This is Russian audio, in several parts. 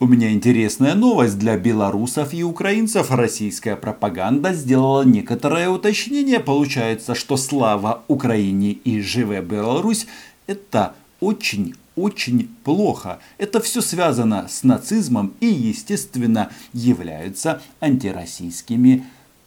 У меня интересная новость для белорусов и украинцев. Российская пропаганда сделала некоторое уточнение. Получается, что слава Украине и живе Беларусь это очень-очень плохо. Это все связано с нацизмом и, естественно, являются антироссийскими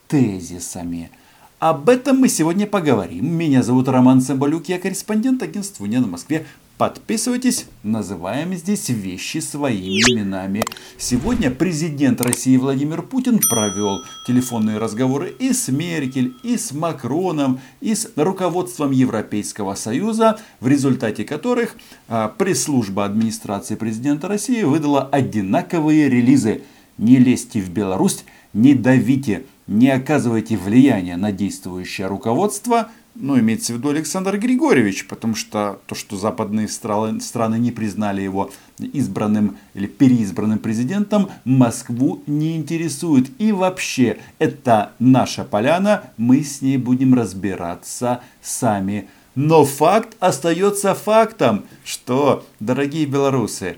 тезисами. Об этом мы сегодня поговорим. Меня зовут Роман Цымбалюк, я корреспондент агентства «Уния на Москве». Подписывайтесь, называем здесь вещи своими именами. Сегодня президент России Владимир Путин провел телефонные разговоры и с Меркель, и с Макроном, и с руководством Европейского Союза, в результате которых а, пресс-служба администрации президента России выдала одинаковые релизы. Не лезьте в Беларусь, не давите, не оказывайте влияния на действующее руководство – ну, имеется в виду Александр Григорьевич, потому что то, что западные страны, страны не признали его избранным или переизбранным президентом, Москву не интересует. И вообще, это наша поляна, мы с ней будем разбираться сами. Но факт остается фактом, что, дорогие белорусы,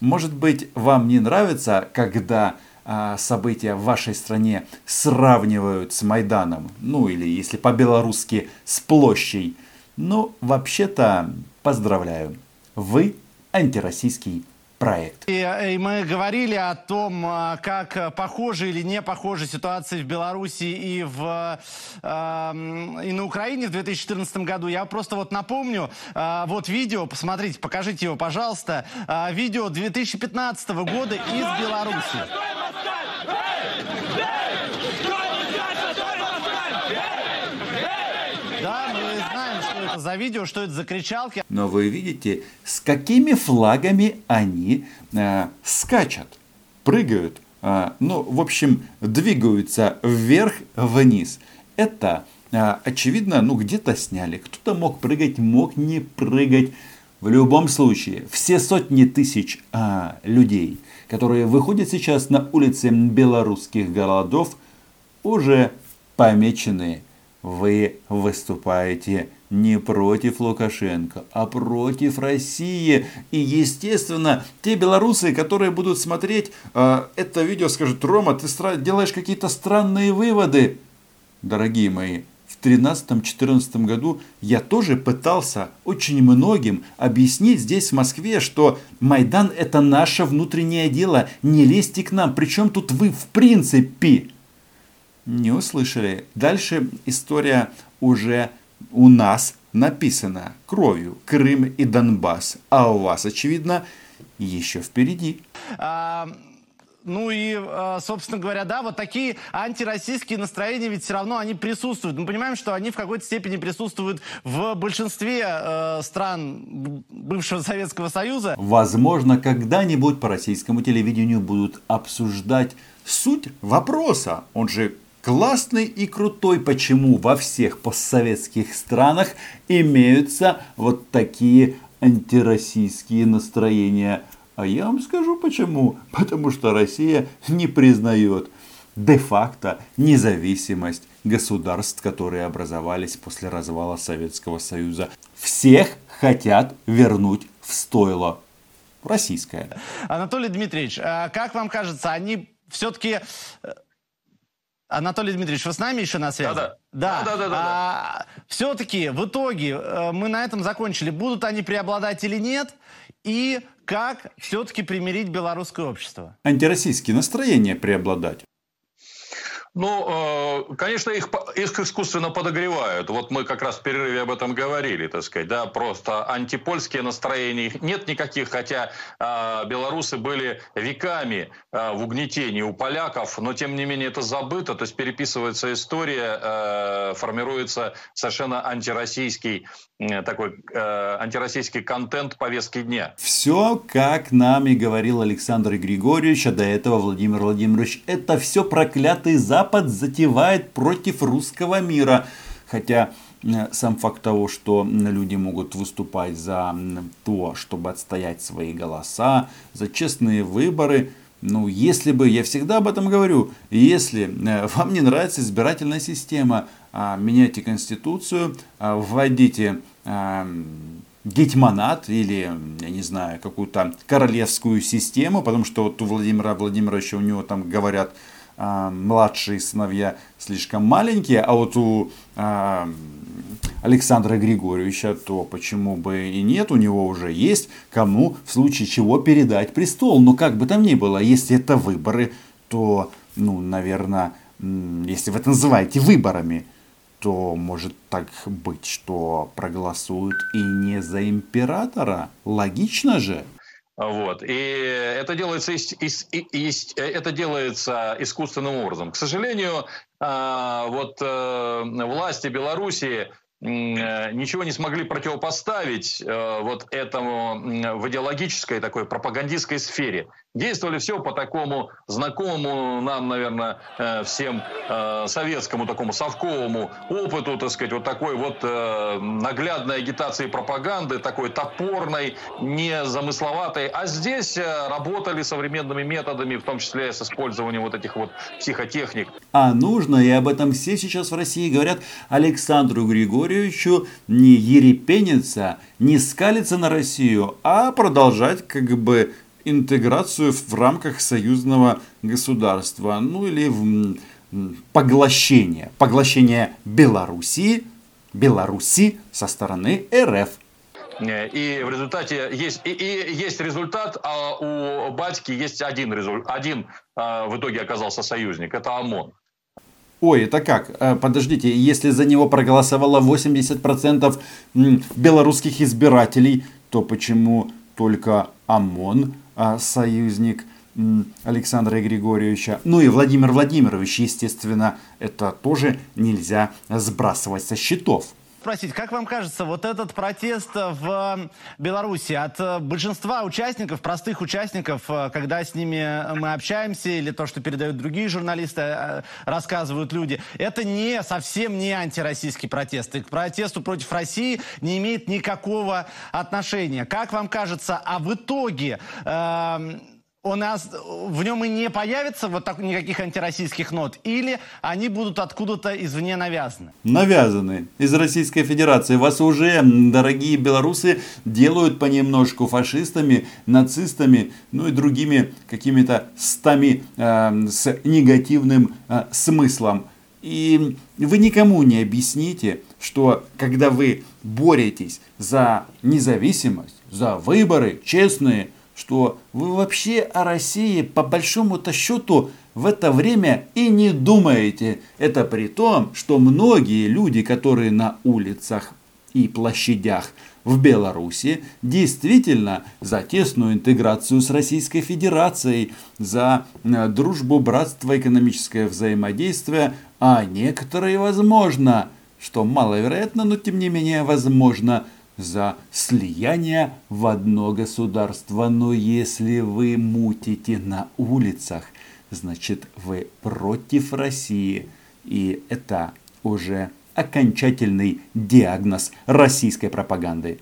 может быть, вам не нравится, когда события в вашей стране сравнивают с Майданом, ну или если по-белорусски с площадью, ну вообще-то поздравляю, вы антироссийский проект. И, и мы говорили о том, а, как похожи или не похожи ситуации в Беларуси и, в, э, и на Украине в 2014 году. Я просто вот напомню, э, вот видео, посмотрите, покажите его, пожалуйста. Э, видео 2015 года из Беларуси. За видео, что это за кричалки. Но вы видите, с какими флагами они э, скачут, прыгают, э, ну, в общем, двигаются вверх-вниз. Это, э, очевидно, ну, где-то сняли. Кто-то мог прыгать, мог не прыгать. В любом случае, все сотни тысяч а, людей, которые выходят сейчас на улицы белорусских городов, уже помечены. Вы выступаете не против Лукашенко, а против России. И, естественно, те белорусы, которые будут смотреть э, это видео, скажут, Рома, ты делаешь какие-то странные выводы. Дорогие мои, в 2013-2014 году я тоже пытался очень многим объяснить здесь в Москве, что Майдан это наше внутреннее дело, не лезьте к нам, причем тут вы в принципе. Не услышали. Дальше история уже у нас написано кровью Крым и Донбасс, а у вас, очевидно, еще впереди. А, ну и, а, собственно говоря, да, вот такие антироссийские настроения ведь все равно они присутствуют. Мы понимаем, что они в какой-то степени присутствуют в большинстве э, стран бывшего Советского Союза. Возможно, когда-нибудь по российскому телевидению будут обсуждать суть вопроса. Он же классный и крутой, почему во всех постсоветских странах имеются вот такие антироссийские настроения. А я вам скажу почему. Потому что Россия не признает де-факто независимость государств, которые образовались после развала Советского Союза. Всех хотят вернуть в стойло российское. Анатолий Дмитриевич, а как вам кажется, они все-таки э, Анатолий Дмитриевич, вы с нами еще на связи? Да, да. Да, да, да. да, а, Все-таки в итоге э, мы на этом закончили. Будут они преобладать или нет? И как все-таки примирить белорусское общество? Антироссийские настроения преобладать. Ну, э, конечно, их, их искусственно подогревают. Вот мы как раз в перерыве об этом говорили, так сказать, да, просто антипольские настроения нет никаких, хотя э, белорусы были веками э, в угнетении у поляков, но тем не менее это забыто, то есть переписывается история, формируется совершенно антироссийский такой э, антироссийский контент повестки дня. Все, как нам и говорил Александр Григорьевич, а до этого Владимир Владимирович, это все проклятый Запад затевает против русского мира. Хотя э, сам факт того, что люди могут выступать за то, чтобы отстоять свои голоса, за честные выборы, ну, если бы, я всегда об этом говорю, если э, вам не нравится избирательная система, а, меняйте конституцию, а, вводите гетьманат или, я не знаю, какую-то королевскую систему, потому что вот у Владимира Владимировича у него там говорят, а, младшие сыновья слишком маленькие, а вот у а, Александра Григорьевича, то почему бы и нет, у него уже есть кому в случае чего передать престол. Но как бы там ни было, если это выборы, то, ну, наверное, если вы это называете выборами, то может так быть, что проголосуют и не за императора. Логично же. Вот. И это делается, ис, ис, ис, это делается искусственным образом. К сожалению, а, вот э, власти Белоруссии Э, ничего не смогли противопоставить э, вот этому в идеологической такой пропагандистской сфере. Действовали все по такому знакомому нам, наверное, э, всем советскому такому совковому опыту, так сказать, вот такой вот наглядной агитации и пропаганды, такой топорной, незамысловатой. А здесь работали современными методами, в том числе с использованием вот этих вот психотехник. А нужно, и об этом все сейчас в России говорят Александру Григорьевичу не ерепениться, не скалиться на Россию, а продолжать как бы интеграцию в рамках союзного государства, ну или в поглощение, поглощение Белоруссии, Беларуси со стороны РФ. И в результате есть, и, и есть результат, а у батьки есть один, результ, один а, в итоге оказался союзник, это ОМОН. Ой, это как? Э, подождите, если за него проголосовало 80% белорусских избирателей, то почему только ОМОН, союзник Александра Григорьевича? Ну и Владимир Владимирович, естественно, это тоже нельзя сбрасывать со счетов спросить, как вам кажется, вот этот протест в Беларуси от э, большинства участников, простых участников, э, когда с ними мы общаемся, или то, что передают другие журналисты, э, рассказывают люди, это не совсем не антироссийский протест. И к протесту против России не имеет никакого отношения. Как вам кажется, а в итоге... Э, у нас в нем и не появится вот так, никаких антироссийских нот? Или они будут откуда-то извне навязаны? Навязаны. Из Российской Федерации. Вас уже, дорогие белорусы, делают понемножку фашистами, нацистами, ну и другими какими-то стами э, с негативным э, смыслом. И вы никому не объясните, что когда вы боретесь за независимость, за выборы честные, что вы вообще о России по большому-то счету в это время и не думаете. Это при том, что многие люди, которые на улицах и площадях в Беларуси действительно за тесную интеграцию с Российской Федерацией, за э, дружбу, братство, экономическое взаимодействие, а некоторые, возможно, что маловероятно, но тем не менее возможно, за слияние в одно государство. Но если вы мутите на улицах, значит вы против России. И это уже окончательный диагноз российской пропаганды.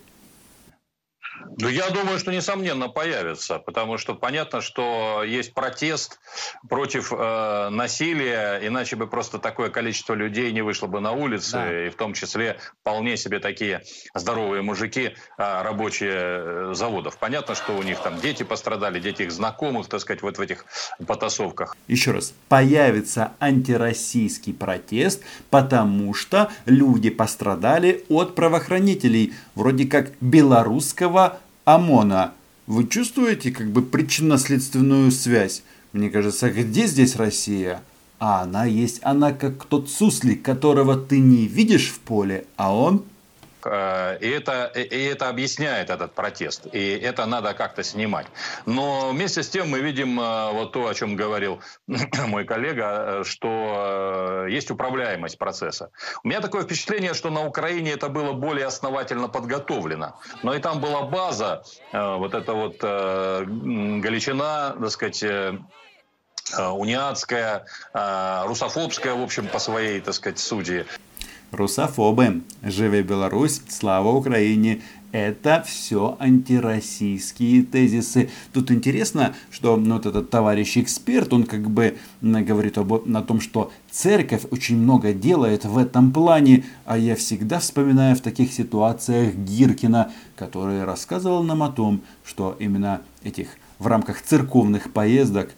Ну, я думаю, что несомненно появится, потому что понятно, что есть протест против э, насилия, иначе бы просто такое количество людей не вышло бы на улицы, да. и в том числе вполне себе такие здоровые мужики, э, рабочие э, заводов. Понятно, что у них там дети пострадали, дети их знакомых, так сказать, вот в этих потасовках. Еще раз, появится антироссийский протест, потому что люди пострадали от правоохранителей, вроде как белорусского ОМОНа. Вы чувствуете как бы причинно-следственную связь? Мне кажется, где здесь Россия? А она есть, она как тот суслик, которого ты не видишь в поле, а он и это, и это объясняет этот протест. И это надо как-то снимать. Но вместе с тем мы видим э, вот то, о чем говорил мой коллега, э, что есть управляемость процесса. У меня такое впечатление, что на Украине это было более основательно подготовлено. Но и там была база, вот эта вот Галичина, так сказать, униатская, русофобская, в общем, по своей, так сказать, судьи Русофоби. Живе Білорусь, слава Україні! Это все антироссийские тезисы. Тут интересно, что ну, вот этот товарищ эксперт, он как бы говорит об, о том, что церковь очень много делает в этом плане, а я всегда вспоминаю в таких ситуациях Гиркина, который рассказывал нам о том, что именно этих в рамках церковных поездок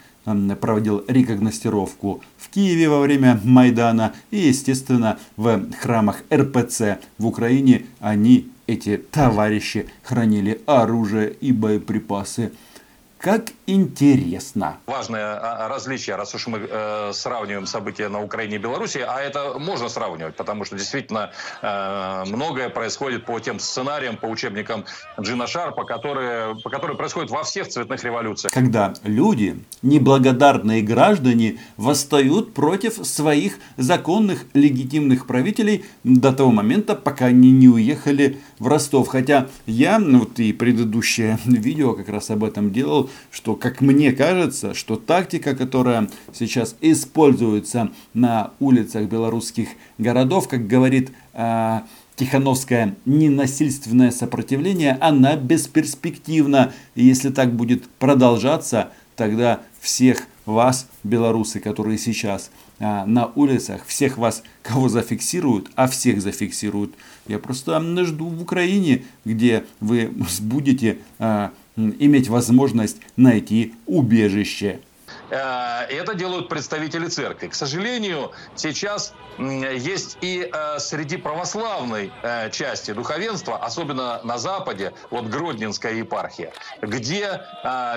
проводил рекогностировку в Киеве во время Майдана и, естественно, в храмах РПЦ в Украине. Они эти товарищи хранили оружие и боеприпасы как интересно. Важное а, а, различие, раз уж мы э, сравниваем события на Украине и Беларуси, а это можно сравнивать, потому что действительно э, многое происходит по тем сценариям, по учебникам Джина Шарпа, которые, по которым происходит во всех цветных революциях. Когда люди, неблагодарные граждане, восстают против своих законных легитимных правителей до того момента, пока они не уехали в Ростов. Хотя я, ну, вот и предыдущее видео как раз об этом делал, что, как мне кажется, что тактика, которая сейчас используется на улицах белорусских городов, как говорит э, Тихановское ненасильственное сопротивление, она бесперспективна. И если так будет продолжаться, тогда всех вас, белорусы, которые сейчас а, на улицах, всех вас, кого зафиксируют, а всех зафиксируют. Я просто жду в Украине, где вы будете а, иметь возможность найти убежище. Э, это делают представители церкви. К сожалению, сейчас есть и э, среди православной э, части духовенства, особенно на Западе, вот Гродненская епархия, где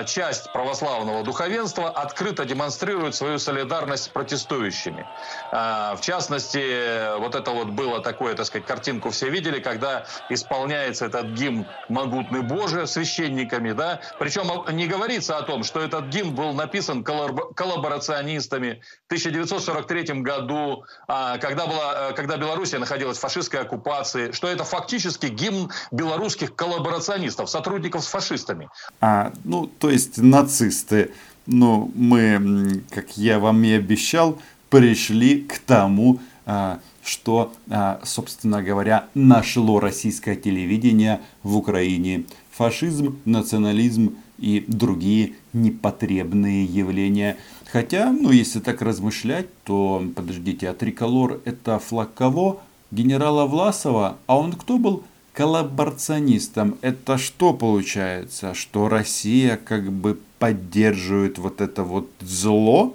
часть православного духовенства открыто демонстрирует свою солидарность с протестующими. В частности, вот это вот было такое, так сказать, картинку все видели, когда исполняется этот гимн «Могутный Боже» священниками, да, причем не говорится о том, что этот гимн был написан коллаборационно коллаборационистами. В 1943 году, а, когда, была, э, когда Белоруссия находилась в фашистской оккупации, что это фактически гимн белорусских коллаборационистов, сотрудников с фашистами. А, ну, то есть нацисты. Ну, мы, как я вам и обещал, пришли к тому, а, что, а, собственно говоря, нашло российское телевидение в Украине. Фашизм, национализм и другие непотребные явления. Хотя, ну, если так размышлять, то, подождите, а триколор это флаг кого? Генерала Власова? А он кто был? Коллаборационистом. Это что получается? Что Россия как бы поддерживает вот это вот зло?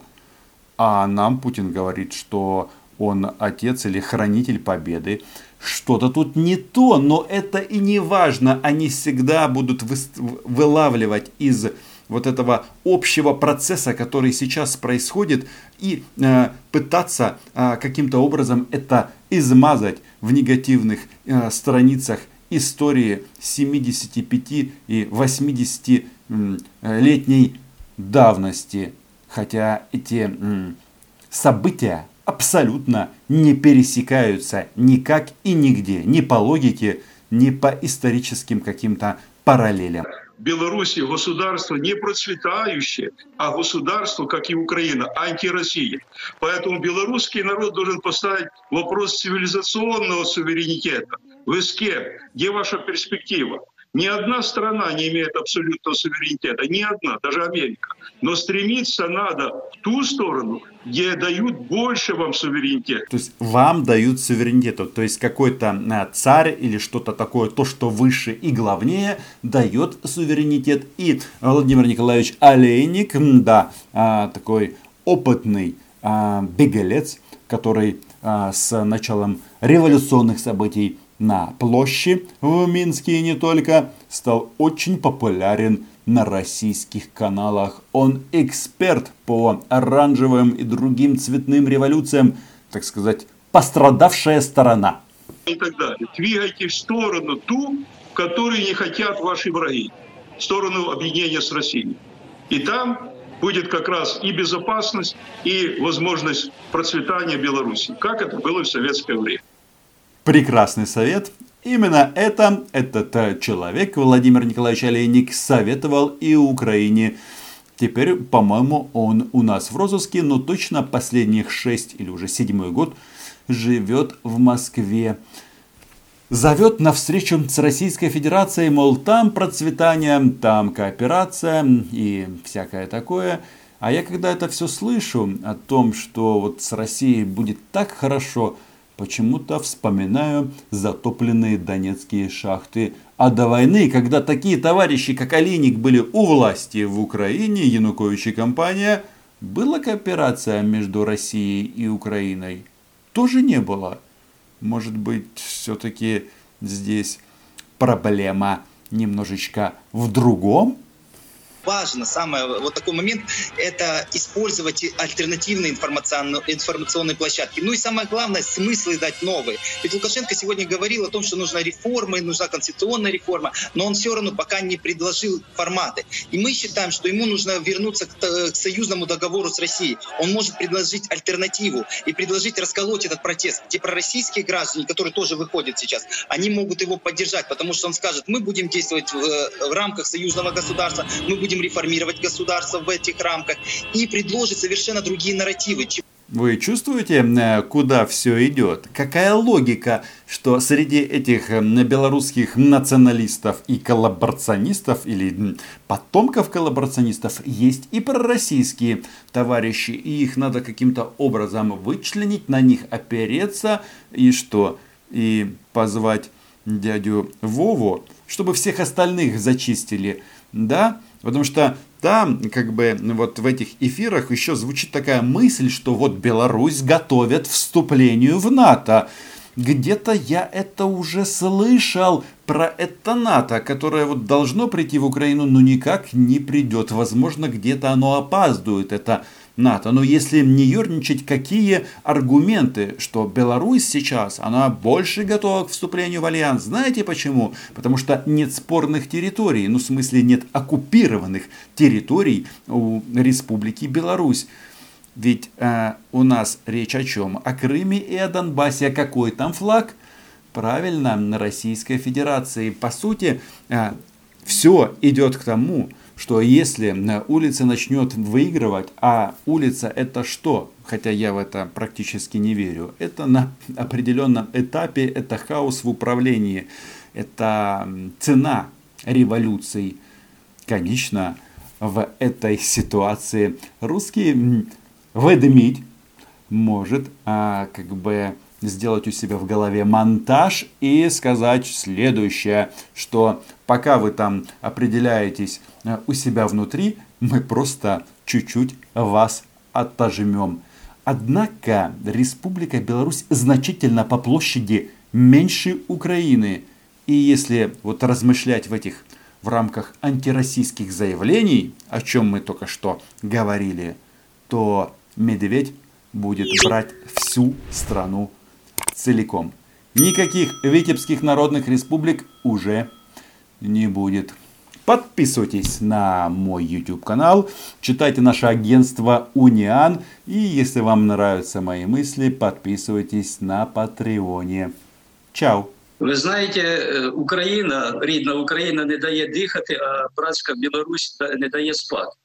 А нам Путин говорит, что он отец или хранитель победы что-то тут не то, но это и не важно. Они всегда будут вылавливать из вот этого общего процесса, который сейчас происходит, и э, пытаться э, каким-то образом это измазать в негативных э, страницах истории 75 и 80 летней давности. Хотя эти события абсолютно не пересекаются никак и нигде, ни по логике, ни по историческим каким-то параллелям. Беларуси государство не процветающее, а государство, как и Украина, антироссия. Поэтому белорусский народ должен поставить вопрос цивилизационного суверенитета. Вы с кем? Где ваша перспектива? Ни одна страна не имеет абсолютного суверенитета, ни одна, даже Америка. Но стремиться надо в ту сторону, где дают больше вам суверенитет. То есть вам дают суверенитет, то есть какой-то а, царь или что-то такое, то, что выше и главнее, дает суверенитет. И Владимир Николаевич Олейник, да, а, такой опытный а, беглец, который с началом революционных событий на площади в Минске и не только, стал очень популярен на российских каналах. Он эксперт по оранжевым и другим цветным революциям, так сказать, пострадавшая сторона. И так далее. Двигайте в сторону ту, в которой не хотят ваши враги, в сторону объединения с Россией. И там будет как раз и безопасность, и возможность процветания Беларуси, как это было в советское время прекрасный совет. Именно это этот э, человек, Владимир Николаевич Олейник, советовал и Украине. Теперь, по-моему, он у нас в розыске, но точно последних шесть или уже седьмой год живет в Москве. зовет на встречу с Российской Федерацией, мол, там процветание, там кооперация и всякое такое. А я когда это все слышу о том, что вот с Россией будет так хорошо, почему-то вспоминаю затопленные донецкие шахты. А до войны, когда такие товарищи, как Алиник, были у власти в Украине, Янукович и компания, была кооперация между Россией и Украиной? Тоже не было. Может быть, все-таки здесь проблема немножечко в другом? Важно, самое, вот такой момент, это использовать альтернативные информационные, площадки. Ну и самое главное, смыслы дать новые. Ведь Лукашенко сегодня говорил о том, что нужна реформа, нужна конституционная реформа, но он все равно пока не предложил форматы. И мы считаем, что ему нужно вернуться к, к союзному договору с Россией. Он может предложить альтернативу и предложить расколоть этот протест, где пророссийские граждане, которые тоже выходят сейчас, они могут его поддержать, потому что он скажет, мы будем действовать в, в рамках союзного государства, мы будем будем реформировать государство в этих рамках и предложит совершенно другие нарративы. Вы чувствуете, э, куда все идет? Какая логика, что среди этих э, белорусских националистов и коллаборационистов или потомков коллаборационистов есть и пророссийские товарищи, и их надо каким-то образом вычленить, на них опереться и что? И позвать дядю Вову, чтобы всех остальных зачистили, да? Потому что там, как бы, вот в этих эфирах еще звучит такая мысль, что вот Беларусь готовят вступлению в НАТО. Где-то я это уже слышал про это НАТО, которое вот должно прийти в Украину, но никак не придет. Возможно, где-то оно опаздывает. Это НАТО. Но если не ерничать, какие аргументы, что Беларусь сейчас, она больше готова к вступлению в альянс? Знаете почему? Потому что нет спорных территорий, ну в смысле нет оккупированных территорий у Республики Беларусь. Ведь э, у нас речь о чем? О Крыме и о Донбассе. А какой там флаг? Правильно, на Российской Федерации. По сути, э, все идет к тому, что если улица начнет выигрывать, а улица это что? Хотя я в это практически не верю. Это на определенном этапе, это хаос в управлении, это цена революций. Конечно, в этой ситуации русский ведмедь может а, как бы сделать у себя в голове монтаж и сказать следующее, что пока вы там определяетесь э, у себя внутри, мы просто чуть-чуть вас отожмем. Однако Республика Беларусь значительно по площади меньше Украины. И если вот размышлять в этих в рамках антироссийских заявлений, о чем мы только что говорили, то медведь будет брать всю страну целиком. Никаких Витебских народных республик уже не будет. Подписывайтесь на мой YouTube канал, читайте наше агентство Униан и если вам нравятся мои мысли, подписывайтесь на Патреоне. Чао! Ви знаєте, э, Україна, рідна Україна не дає дихати, а братська Білорусь не дає спати.